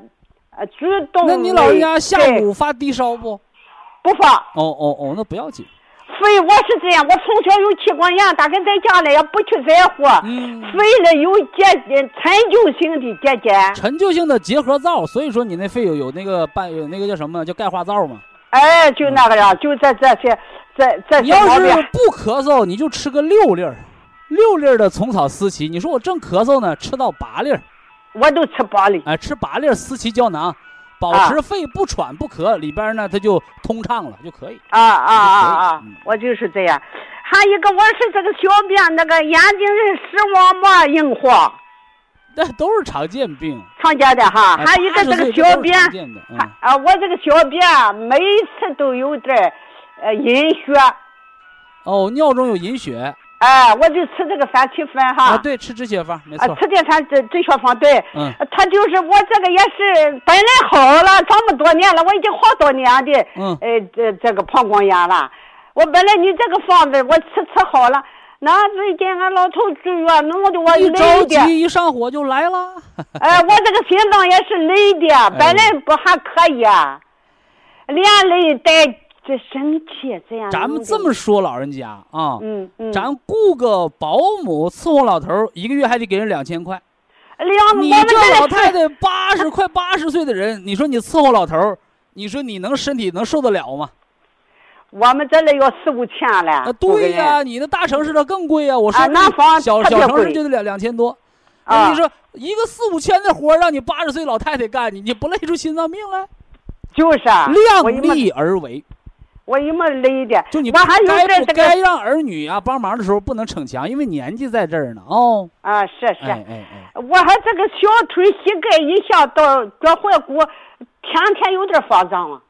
呃主动
那你老人家下
对
午发低烧不？
不发
哦哦哦，那不要紧。
肺，我是这样，我从小有气管炎，大概在家里也不去在乎，
嗯，
肺里有结陈旧性的结节，
陈旧性的结核灶，所以说你那肺有有那个半有那个叫什么叫钙化灶嘛。
哎，就那个呀，就这这些这这
你要是。不咳嗽，你就吃个六粒儿，六粒儿的虫草思琪。你说我正咳嗽呢，吃到八粒儿，
我都吃八粒。
哎，吃八粒儿思琪胶囊，保
啊
持肺不喘不咳，里边呢它就通畅了就可以。
啊啊啊啊
嗯！
我就是这样。还有一个，我是这个小便那个眼睛是视网膜硬化，
那都是常见病。
常见的哈。
哎
还有一个这个小便，啊，我这个小便每次都有点儿呃阴血，
哦，尿中有隐血
哎，我就吃这个三七粉哈。
啊，对，吃止血方没
啊，
错。
吃点三止止血方对。
嗯，
他就是我这个也是本来好了这么多年了，我已经好多年的，
嗯
呃，这这个膀胱炎了。我本来你这个方子我吃吃好了，那最近俺老头住院，弄得我
一着。急一上火就来了。<laughs>
哎，我这个心脏也是累的，本来不还可以啊，连累带这生气这样。
咱们这么，说，老人家啊，
嗯嗯，
咱雇个保姆伺候老头儿，一个月还得给人两千块。
两
你
这
这老太太八十 <laughs> 快八十岁的人，你说你伺候老头儿，你说你能身体能受得了吗？
我们这里要四五千了。
啊，对呀、
人
你那大城市的更贵呀、我说
啊
这
南方
小小城市就得两两千多。
啊
你说一个四五千的活儿让你八十岁老太太干，你你不累出心脏病来？
就是啊，
量力而为，
我有没有累的？
就你
我还有点这个
该让儿女啊帮忙的时候不能逞强，因为年纪在这儿呢。哦，
啊，是是，
哎哎哎，
我还这个小腿膝盖一下到脚踝骨，天天有点发胀啊，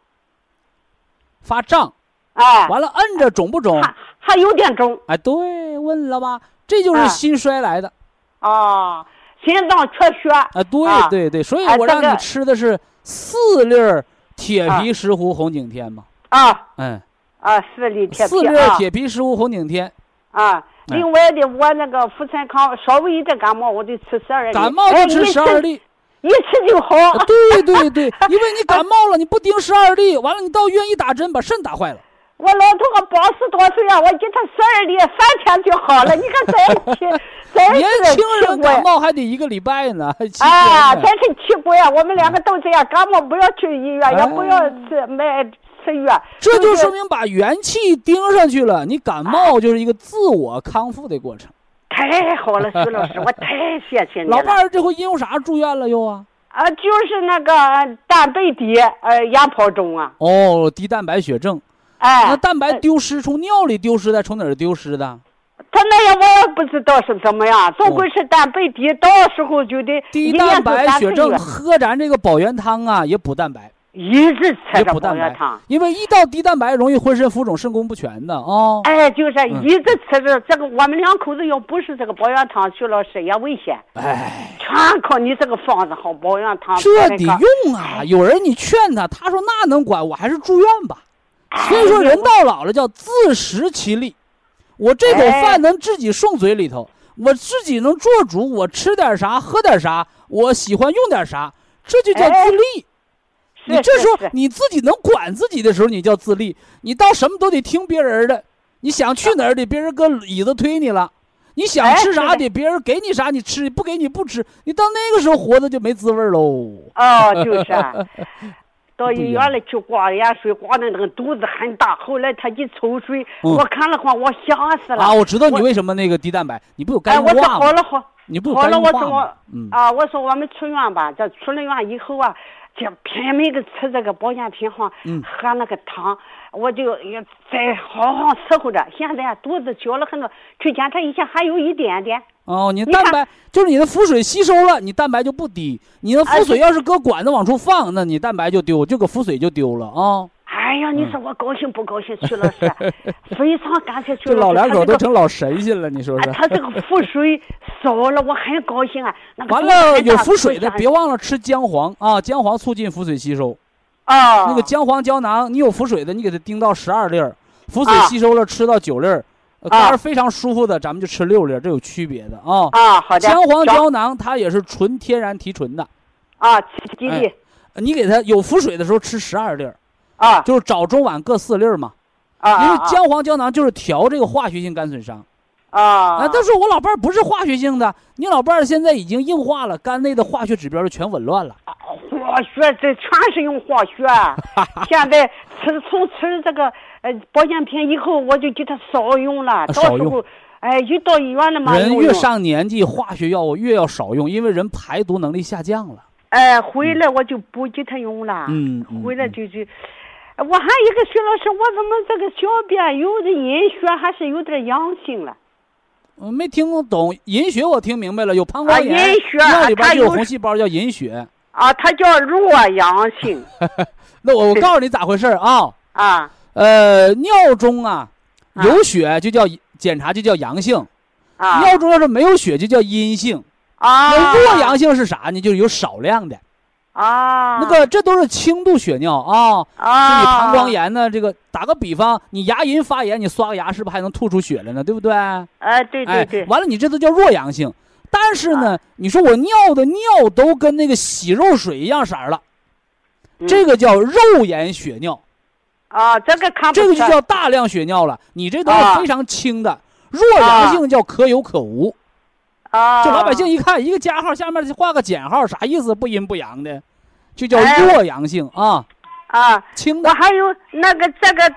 发胀，
哎，
完了摁着肿不肿？
还还有点肿
哎，对，问了吧？这就是
啊
心衰来的。
啊，心脏缺血
啊，对
啊
对对，所以我让你吃的是四粒儿铁皮石斛红景天嘛。
啊
嗯，
啊，四粒铁
四
皮啊
粒铁皮石斛红景天，
啊。
哎
另外的，我那个妇产康稍微一点感冒，我就吃十二粒，
感冒
哎
就吃十二，粒。
一吃就好。
啊对对对，因为你感冒了，你不盯十二粒，<laughs> 完了你到医院一打针，把肾打坏了。
我老头我八十多岁啊，我给他十二粒，三天就好了。你看再吃，<laughs> 再
年轻人感冒还得一个礼拜呢，<laughs>
啊。真是奇怪啊！我们两个都这样，感冒不要去医院，也不要
哎
吃买
这就说明把元气盯上去了，你感冒就是一个自我康复的过程。
太好了，徐老师，我太谢谢你了。<laughs>
老伴儿这回因为啥住院了又啊？
啊，就是那个蛋白低，呃，压迫中啊，
哦，低蛋白血症。
哎，
那蛋白
呃
丢失从尿里丢失的，从哪儿丢失的？
他那样我也不知道是怎么样，总归是蛋白低，到时候就得
哦低蛋白血症，喝咱这个保元汤啊，也补蛋白，
一直吃
也
着
蛋白
元汤。，
因为一到低蛋白容易浑身浮肿、肾功不全的哦。
哎，就是
嗯
一直吃着这个，我们两口子要不是这个保元汤，徐老师也危险。
哎，
全靠你这个方子好，保元汤。
这得用啊！有人你劝他，他说那能管，我还是住院吧。所以说，人到老了叫自食其力。我这口
哎
饭能自己送嘴里头，我自己能做主，我吃点啥，喝点啥，我喜欢用点啥，这就叫自立。你这时候你自己能管自己的时候，你叫自立。你到什么都得听别人的，你想去哪儿得别人搁椅子推你了，你想
哎
吃啥
的
得别人给你啥你吃，不给你不吃，你到那个时候活的就没滋味喽。
哦，就是啊。<laughs> 到医院里去挂盐水，挂的那个肚子很大。后来他一抽水，
嗯
我看了话，我吓死了。
啊，我知道你为什么那个低蛋白，你不有
哎，我说
肝硬化吗？
好了好，
你不有
好了，我说我？
嗯
啊，我说我们出院吧，这出了院以后啊，就拼命的吃这个保健品哈，
嗯
喝那个汤，我就也在好好伺候着。现在啊肚子小了很多，去检查一下还有一点点。
哦，你蛋白就是你的腹水吸收了，你蛋白就不低。你的腹水要是搁管子往出放，那你蛋白就丢，就搁腹水就丢了啊。
哎呀，你说我高兴不高兴？徐老师，<laughs> 非常感谢徐
这老
老。
两口都成老神仙了，你说
啊，
说？
他这个腹水少了，我很高兴啊。
完了，有腹水的别忘了吃姜黄啊，姜黄促进腹水吸收。
啊，
那个姜黄胶囊，你有腹水的，你给它叮到十二粒儿，腹水
啊
吸收了吃到九粒儿，非常舒服的，咱们就吃六粒儿，这有区别的啊。
啊，好的。
姜黄胶囊它也是纯天然提纯的，
啊，吉吉利
你给它有腹水的时候吃十二粒儿，
啊
就是早中晚各四粒儿嘛。
啊，
因为
啊
姜黄胶囊就是调这个化学性肝损伤
啊
啊。但是我老伴儿不是化学性的，你老伴儿现在已经硬化了，肝内的化学指标就全紊乱了。
化学这全是用化学。<laughs> 现在吃从吃这个呃保健品以后，我就给他少用了。到
少用
时候哎，一到医院了嘛，
人越上年纪，化学药物越要少用，因为人排毒能力下降了。
哎，回来我就不给他用了。
嗯嗯
回来就就，我还一个徐老师，我怎么这个小便有的阴血还是有点阳性了？
我，没听懂隐血，我听明白了，有膀胱
啊
炎，
银血
尿里边就有红细胞叫隐血。
啊，它叫弱阳性 <laughs>
那我我告诉你咋回事啊？
啊
呃，尿中啊
啊
有血就叫检查就叫阳性，
啊
尿中要是没有血就叫阴性。
啊！
那弱阳性是啥呢？就是有少量的，
啊，
那个这都是轻度血尿啊。
啊，
是你膀胱炎呢？这个打个比方，你牙龈发炎，你刷个牙是不是还能吐出血来呢？对不对？
哎，对对
哎
对，，
完了你这都叫弱阳性。但是呢，
啊
你说我尿的尿都跟那个洗肉水一样色儿了，
嗯
这个叫肉眼血尿，
啊，这个看不
这个就叫大量血尿了。你这都是
啊
非常轻的，弱阳性叫可有可无。
啊，
就老百姓一看一个加号下面画个减号，啥意思？不阴不阳的，就叫
哎
弱阳性啊，
啊，
轻的
我还有那个这个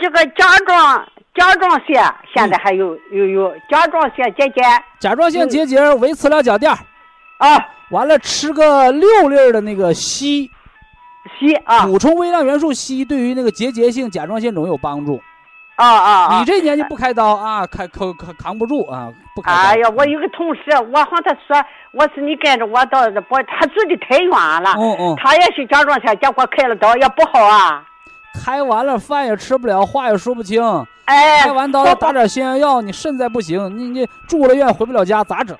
这个甲状甲状腺，现在还有有有甲状腺结节。
甲状腺
嗯
结节维持了脚垫儿，
啊。
完了吃个六粒儿的那个硒，
硒啊。
补充微量元素硒对于那个结节性甲状腺肿有帮助。
啊啊啊！
你这年纪不开刀啊，开扛扛扛不住啊，不开刀。
哎呀，我有个同事，我和他说，我说你跟着我到不，他住的太远了，
嗯嗯，
他也是甲状腺，结果开了刀也不好啊。
开完了饭也吃不了，话也说不清。
哎，
开完刀要打点消炎药，你肾再不行，你你住了院回不了家，咋整？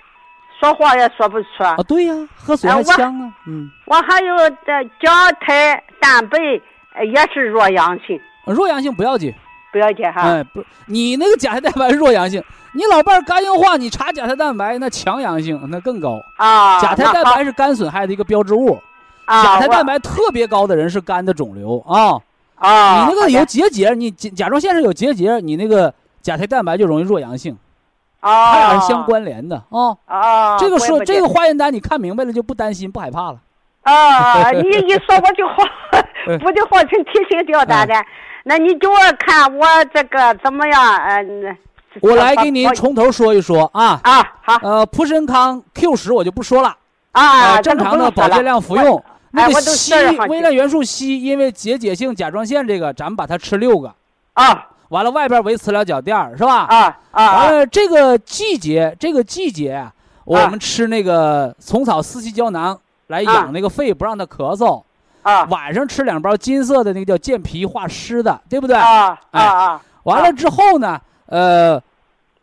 说话也说不出
啊！对呀，喝水还呛啊。嗯，
我还有这甲胎蛋白也是弱阳性，
弱阳性不要紧。
不要紧哈，
哎，不，你那个甲胎蛋白弱阳性，你老伴儿肝硬化，你查甲胎蛋白 <laughs> 那强阳性，那更高
啊。
甲胎蛋白是肝损害的一个标志物，
啊，
甲胎蛋白特别高的人是肝的肿瘤啊
啊。
你那个有结节，你甲甲状腺上有结节，你那个甲胎蛋白就容易弱阳性，
啊，
它俩是相关联的啊。
啊，
这个说这个化验单你看明白了就不担心不害怕了。
啊，你一说我就好，<laughs> 不就好成提心吊胆的。那你给我看我这个怎么样？嗯，
我来给您从头说一说啊
啊好。
呃，普参康 Q 十我就不说了
啊，
正常的保健量服用。那个
硒，
微量元素硒，因为结节性甲状腺这个，咱们把它吃六个
啊。
完了，外边围磁疗脚垫是吧？
啊啊。
完了，这个季节，这个季节我们吃那个虫草四气胶囊来养那个肺，不让它咳嗽。
啊，
晚上吃两包金色的那个叫健脾化湿的，对不对？
啊啊啊！
完了之后呢，呃，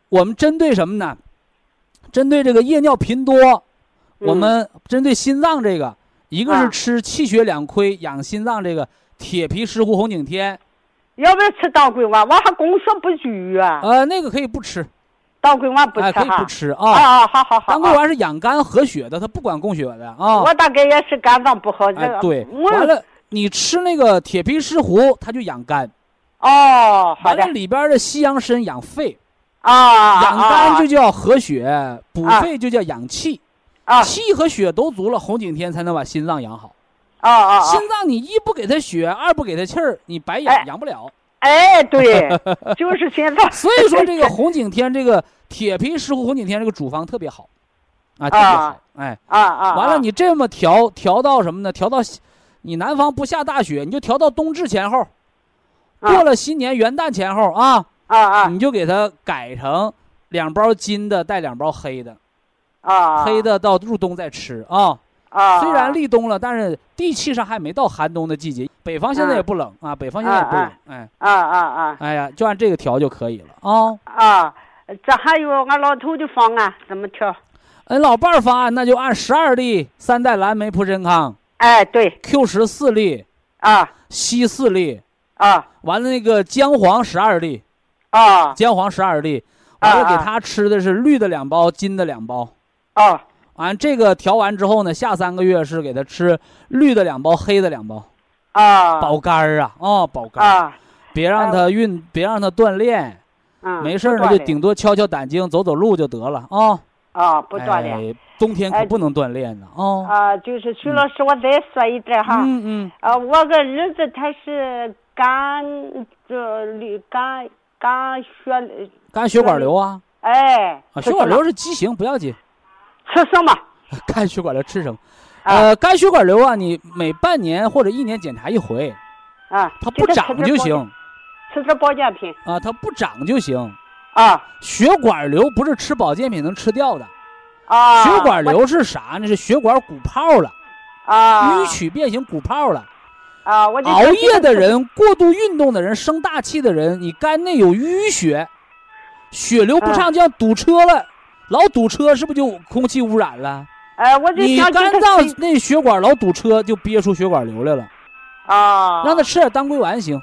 我们针对什么呢？针对这个夜尿频多，我们针对心脏这个，一个是吃气血两亏养心脏这个铁皮石斛红景天。
要不要吃当归丸？我还宫缩不举啊。
呃，那个可以不吃。
当归丸不吃
可以不吃
啊啊！好好好。
当归丸是养肝和血的，它不管供血的啊。
我大概也是肝脏不好，这个。
对。完了，你吃那个铁皮石斛，它就养肝。
哦，好
的。完了，里边的西洋参养肺。
啊。
养肝就叫和血，补肺就叫养气。
啊。
气和血都足了，红景天才能把心脏养好。
啊啊！
心脏你一不给他血，二不给他气儿，你白养养不了。
哎，对，<laughs> 就是现在。
所以说这个红景天，这个铁皮石斛红景天这个主方特别好，啊，特别好，哎，
啊啊！
完了，你这么调调到什么呢？调到你南方不下大雪，你就调到冬至前后，过了新年元旦前后啊
啊啊！
你就给它改成两包金的，带两包黑的，
啊，
黑的到入冬再吃啊。
啊，
虽然立冬了，但是地气上还没到寒冬的季节。北方现在也不冷啊，北方现在也不冷，哎，
啊啊啊！
哎呀，就按这个调就可以了啊。
啊，这还有俺老头的方案怎么调？
俺老伴儿方案那就按十二粒三代蓝莓普参康，
哎，对
，Q 十四粒，
啊，
硒四粒，
啊，
完了那个姜黄十二粒，
啊，
姜黄十二粒，完了给他吃的是绿的两包，金的两包，
啊。
完这个调完之后呢，下三个月是给他吃绿的两包，黑的两包，
啊，
保肝儿啊，哦，保肝
啊，
别让他运，别让他锻炼，
嗯，
没事呢就顶多敲敲胆经，走走路就得了啊。
啊，不锻炼，
冬天可不能锻炼呢啊。
啊，就是徐老师，我再说一点哈，
嗯嗯，
啊，我个儿子他是肝这里肝肝血
肝血管瘤啊，
哎，
啊，血管瘤是畸形，不要紧。
吃什么？<laughs>
肝血管瘤吃什么？呃，肝血管瘤啊，你每半年或者一年检查一回。
啊，
它不长就行。
吃吃保健品。
啊，它不长就行。
啊，
血管瘤不是吃保健品能吃掉的。
啊，
血管瘤是啥呢？是血管鼓泡了。
啊，
淤曲变形鼓泡了。
啊，我
熬夜的人、过度运动的人、生大气的人，你肝内有淤血，血流不畅，就像堵车了。老堵车是不是就空气污染了？
哎，我就
你肝脏那血管老堵车，就憋出血管瘤来了。
啊，
让他吃点当归丸行。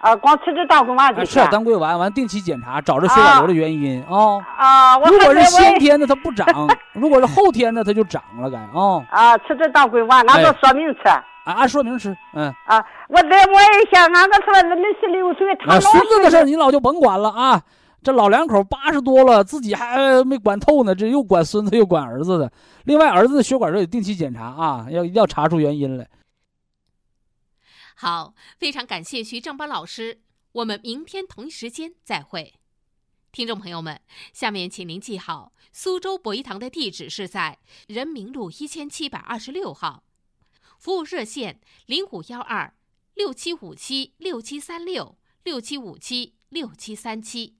啊，光吃这当归丸就
吃点当归丸，完定期检查，找着血管瘤的原因啊。
啊，
如果是先天的，它不长；<laughs> 如果是后天的，它就长了，该啊。
啊，吃这当归丸，按照说明吃。啊，
按说明吃，嗯。
啊，我再问一下，俺个说儿子六岁，他老
孙子的事你老就甭管了啊。这老两口八十多了，自己还没管透呢，这又管孙子又管儿子的。另外，儿子的血管得定期检查啊，要一定要查出原因来。
好，非常感谢徐正邦老师，我们明天同一时间再会。听众朋友们，下面请您记好，苏州博医堂的地址是在人民路一千七百二十六号。服务热线零五幺二六七五七六七三六六七五七六七三七。